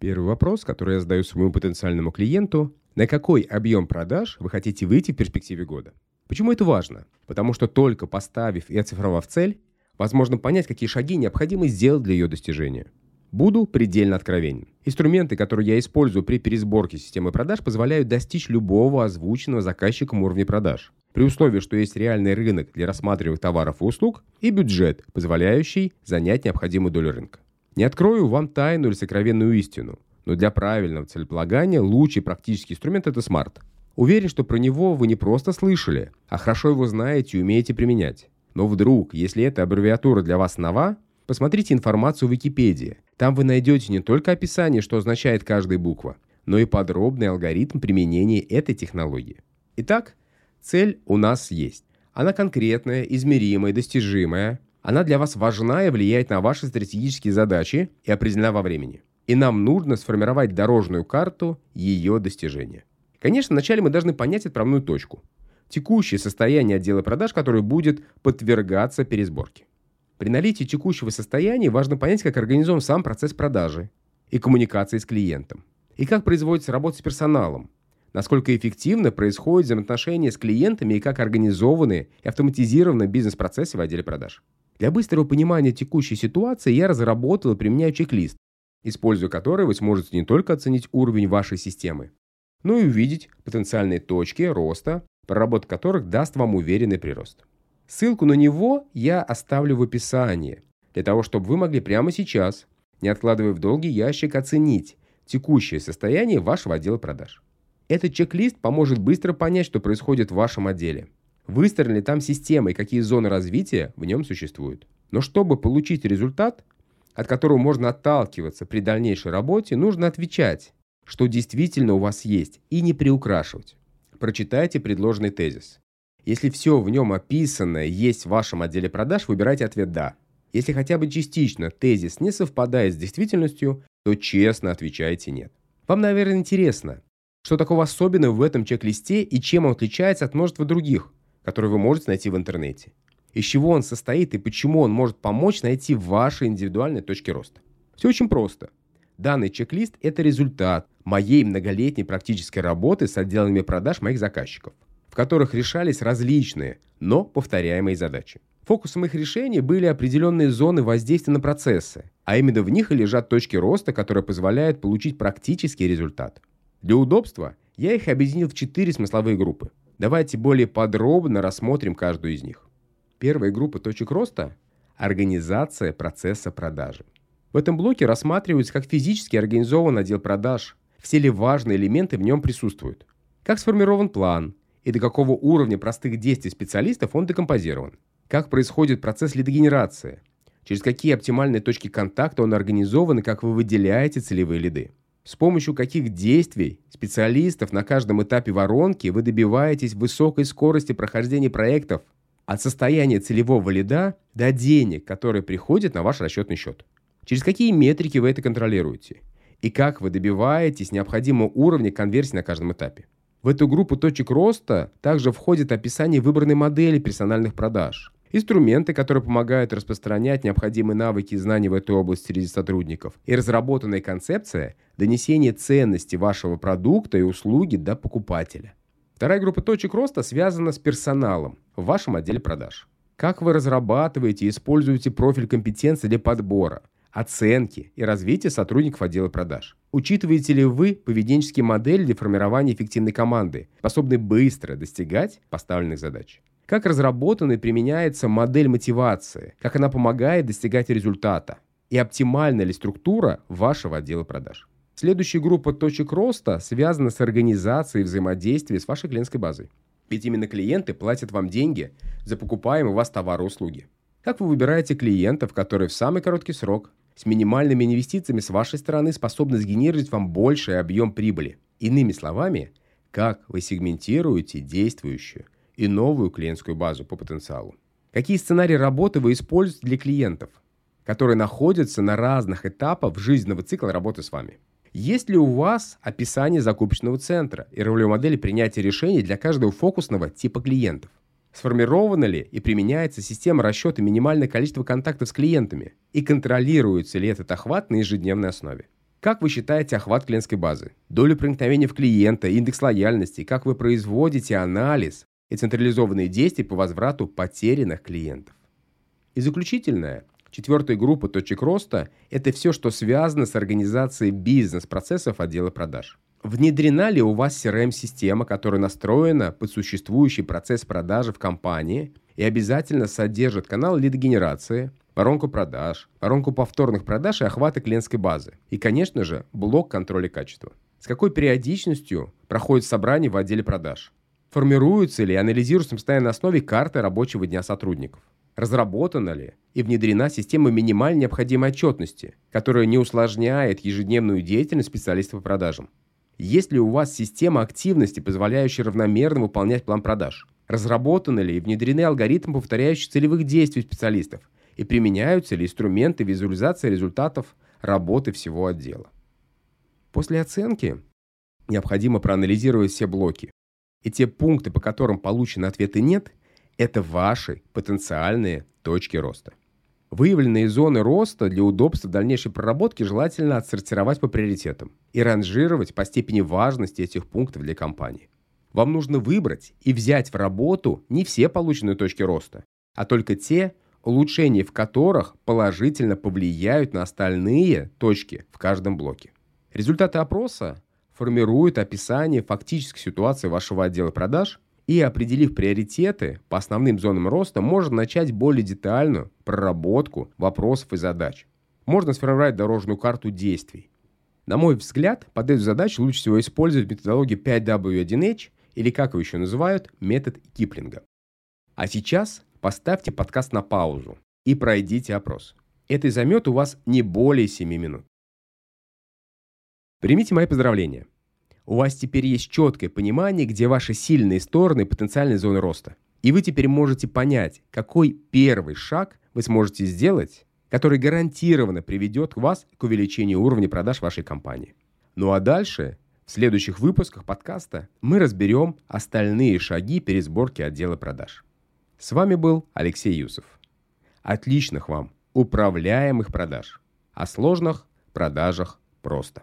Первый вопрос, который я задаю своему потенциальному клиенту, на какой объем продаж вы хотите выйти в перспективе года? Почему это важно? Потому что только поставив и оцифровав цель, возможно понять, какие шаги необходимо сделать для ее достижения. Буду предельно откровенен. Инструменты, которые я использую при пересборке системы продаж, позволяют достичь любого озвученного заказчиком уровня продаж. При условии, что есть реальный рынок для рассматриваемых товаров и услуг и бюджет, позволяющий занять необходимую долю рынка. Не открою вам тайну или сокровенную истину, но для правильного целеполагания лучший практический инструмент – это смарт. Уверен, что про него вы не просто слышали, а хорошо его знаете и умеете применять. Но вдруг, если эта аббревиатура для вас нова, посмотрите информацию в Википедии. Там вы найдете не только описание, что означает каждая буква, но и подробный алгоритм применения этой технологии. Итак, цель у нас есть. Она конкретная, измеримая, достижимая. Она для вас важна и влияет на ваши стратегические задачи и определена во времени. И нам нужно сформировать дорожную карту ее достижения. Конечно, вначале мы должны понять отправную точку. Текущее состояние отдела продаж, которое будет подвергаться пересборке. При наличии текущего состояния важно понять, как организован сам процесс продажи и коммуникации с клиентом, и как производится работа с персоналом, насколько эффективно происходит взаимоотношения с клиентами и как организованы и автоматизированы бизнес-процессы в отделе продаж. Для быстрого понимания текущей ситуации я разработал и применяю чек-лист, используя который вы сможете не только оценить уровень вашей системы, но и увидеть потенциальные точки роста, проработка которых даст вам уверенный прирост. Ссылку на него я оставлю в описании, для того, чтобы вы могли прямо сейчас, не откладывая в долгий ящик, оценить текущее состояние вашего отдела продаж. Этот чек-лист поможет быстро понять, что происходит в вашем отделе. Выстроена ли там система и какие зоны развития в нем существуют. Но чтобы получить результат, от которого можно отталкиваться при дальнейшей работе, нужно отвечать, что действительно у вас есть, и не приукрашивать. Прочитайте предложенный тезис. Если все в нем описанное есть в вашем отделе продаж, выбирайте ответ «да». Если хотя бы частично тезис не совпадает с действительностью, то честно отвечайте «нет». Вам, наверное, интересно, что такого особенного в этом чек-листе и чем он отличается от множества других, которые вы можете найти в интернете. Из чего он состоит и почему он может помочь найти ваши индивидуальные точки роста. Все очень просто. Данный чек-лист – это результат моей многолетней практической работы с отделами продаж моих заказчиков – в которых решались различные, но повторяемые задачи. Фокусом их решений были определенные зоны воздействия на процессы, а именно в них и лежат точки роста, которые позволяют получить практический результат. Для удобства я их объединил в четыре смысловые группы. Давайте более подробно рассмотрим каждую из них. Первая группа точек роста – организация процесса продажи. В этом блоке рассматривается, как физически организован отдел продаж, все ли важные элементы в нем присутствуют, как сформирован план, и до какого уровня простых действий специалистов он декомпозирован. Как происходит процесс лидогенерации, через какие оптимальные точки контакта он организован и как вы выделяете целевые лиды. С помощью каких действий специалистов на каждом этапе воронки вы добиваетесь высокой скорости прохождения проектов от состояния целевого лида до денег, которые приходят на ваш расчетный счет. Через какие метрики вы это контролируете? И как вы добиваетесь необходимого уровня конверсии на каждом этапе? В эту группу точек роста также входит описание выбранной модели персональных продаж, инструменты, которые помогают распространять необходимые навыки и знания в этой области среди сотрудников, и разработанная концепция донесения ценности вашего продукта и услуги до покупателя. Вторая группа точек роста связана с персоналом в вашем отделе продаж. Как вы разрабатываете и используете профиль компетенции для подбора, оценки и развития сотрудников отдела продаж. Учитываете ли вы поведенческие модели для формирования эффективной команды, способной быстро достигать поставленных задач? Как разработана и применяется модель мотивации? Как она помогает достигать результата? И оптимальна ли структура вашего отдела продаж? Следующая группа точек роста связана с организацией взаимодействия с вашей клиентской базой. Ведь именно клиенты платят вам деньги за покупаемые у вас товары и услуги. Как вы выбираете клиентов, которые в самый короткий срок с минимальными инвестициями с вашей стороны способны сгенерировать вам больший объем прибыли. Иными словами, как вы сегментируете действующую и новую клиентскую базу по потенциалу. Какие сценарии работы вы используете для клиентов, которые находятся на разных этапах жизненного цикла работы с вами. Есть ли у вас описание закупочного центра и ролевой модели принятия решений для каждого фокусного типа клиентов? Сформирована ли и применяется система расчета минимальное количество контактов с клиентами? И контролируется ли этот охват на ежедневной основе? Как вы считаете охват клиентской базы? Долю проникновения в клиента, индекс лояльности, как вы производите анализ и централизованные действия по возврату потерянных клиентов? И заключительное, четвертая группа точек роста – это все, что связано с организацией бизнес-процессов отдела продаж. Внедрена ли у вас CRM-система, которая настроена под существующий процесс продажи в компании и обязательно содержит канал лидогенерации, воронку продаж, воронку повторных продаж и охвата клиентской базы. И, конечно же, блок контроля качества. С какой периодичностью проходит собрание в отделе продаж? Формируются ли и анализируются на основе карты рабочего дня сотрудников? Разработана ли и внедрена система минимально необходимой отчетности, которая не усложняет ежедневную деятельность специалистов по продажам? Есть ли у вас система активности, позволяющая равномерно выполнять план продаж? Разработаны ли и внедрены алгоритмы, повторяющие целевых действий специалистов, и применяются ли инструменты визуализации результатов работы всего отдела. После оценки необходимо проанализировать все блоки. И те пункты, по которым получены ответы «нет», это ваши потенциальные точки роста. Выявленные зоны роста для удобства дальнейшей проработки желательно отсортировать по приоритетам и ранжировать по степени важности этих пунктов для компании. Вам нужно выбрать и взять в работу не все полученные точки роста, а только те, улучшения в которых положительно повлияют на остальные точки в каждом блоке. Результаты опроса формируют описание фактической ситуации вашего отдела продаж и, определив приоритеты по основным зонам роста, можно начать более детальную проработку вопросов и задач. Можно сформировать дорожную карту действий. На мой взгляд, под эту задачу лучше всего использовать методологию 5W1H или, как его еще называют, метод Киплинга. А сейчас поставьте подкаст на паузу и пройдите опрос. Это займет у вас не более 7 минут. Примите мои поздравления. У вас теперь есть четкое понимание, где ваши сильные стороны и потенциальные зоны роста. И вы теперь можете понять, какой первый шаг вы сможете сделать, который гарантированно приведет вас к увеличению уровня продаж вашей компании. Ну а дальше, в следующих выпусках подкаста, мы разберем остальные шаги пересборки отдела продаж. С вами был Алексей Юсов. Отличных вам управляемых продаж. О сложных продажах просто.